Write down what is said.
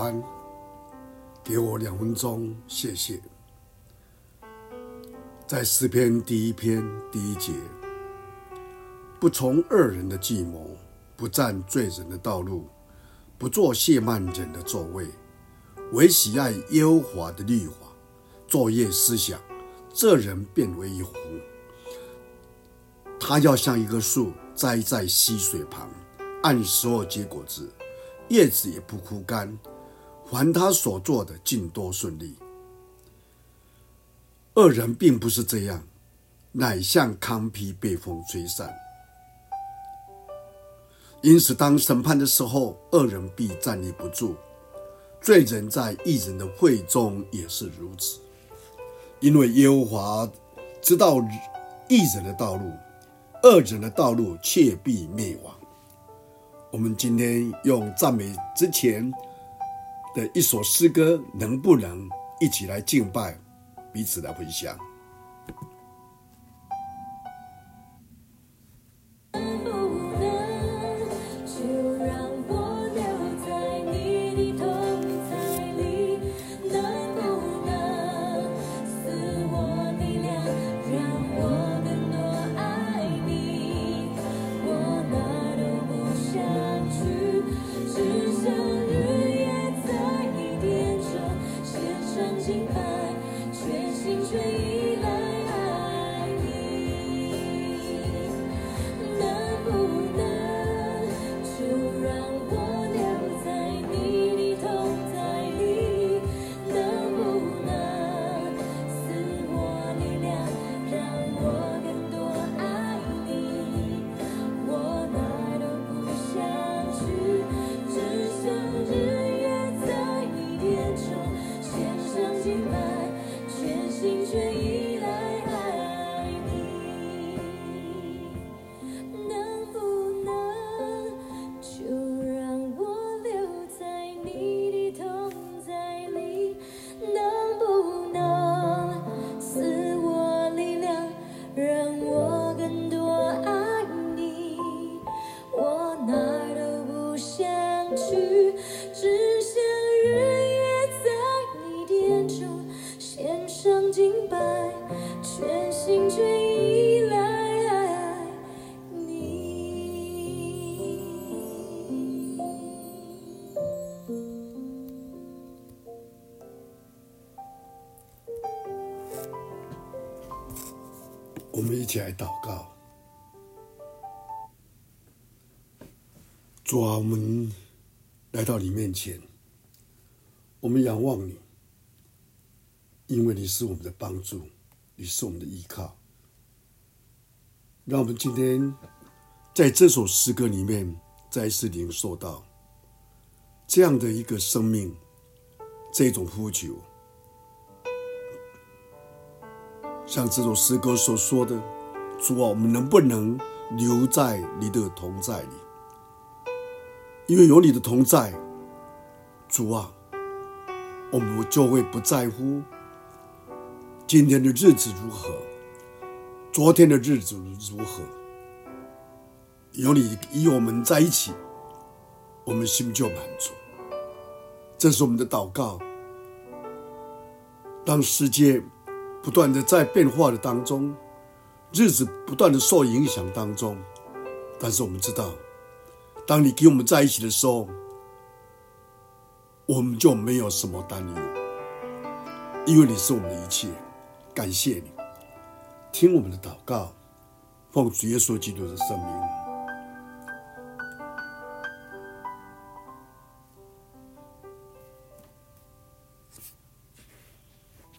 安，给我两分钟，谢谢。在诗篇第一篇第一节，不从恶人的计谋，不占罪人的道路，不做亵慢人的座位，唯喜爱耶和华的律法，昼夜思想，这人便为有福。他要像一棵树栽在溪水旁，按时候结果子，叶子也不枯干。凡他所做的，尽多顺利。恶人并不是这样，乃像糠秕被风吹散。因此，当审判的时候，恶人必站立不住；罪人在义人的会中也是如此。因为耶和华知道义人的道路。恶人的道路却必灭亡。我们今天用赞美之前的一首诗歌，能不能一起来敬拜，彼此来分享？我们一起来祷告。主啊，我们来到你面前，我们仰望你，因为你是我们的帮助，你是我们的依靠。让我们今天在这首诗歌里面再一次领受到这样的一个生命，这种呼求。像这首诗歌所说的：“主啊，我们能不能留在你的同在里？因为有你的同在，主啊，我们就会不在乎今天的日子如何，昨天的日子如何。有你与我们在一起，我们心就满足。这是我们的祷告。当世界……”不断的在变化的当中，日子不断的受影响当中，但是我们知道，当你跟我们在一起的时候，我们就没有什么担忧，因为你是我们的一切。感谢你，听我们的祷告，奉主耶稣基督的圣名。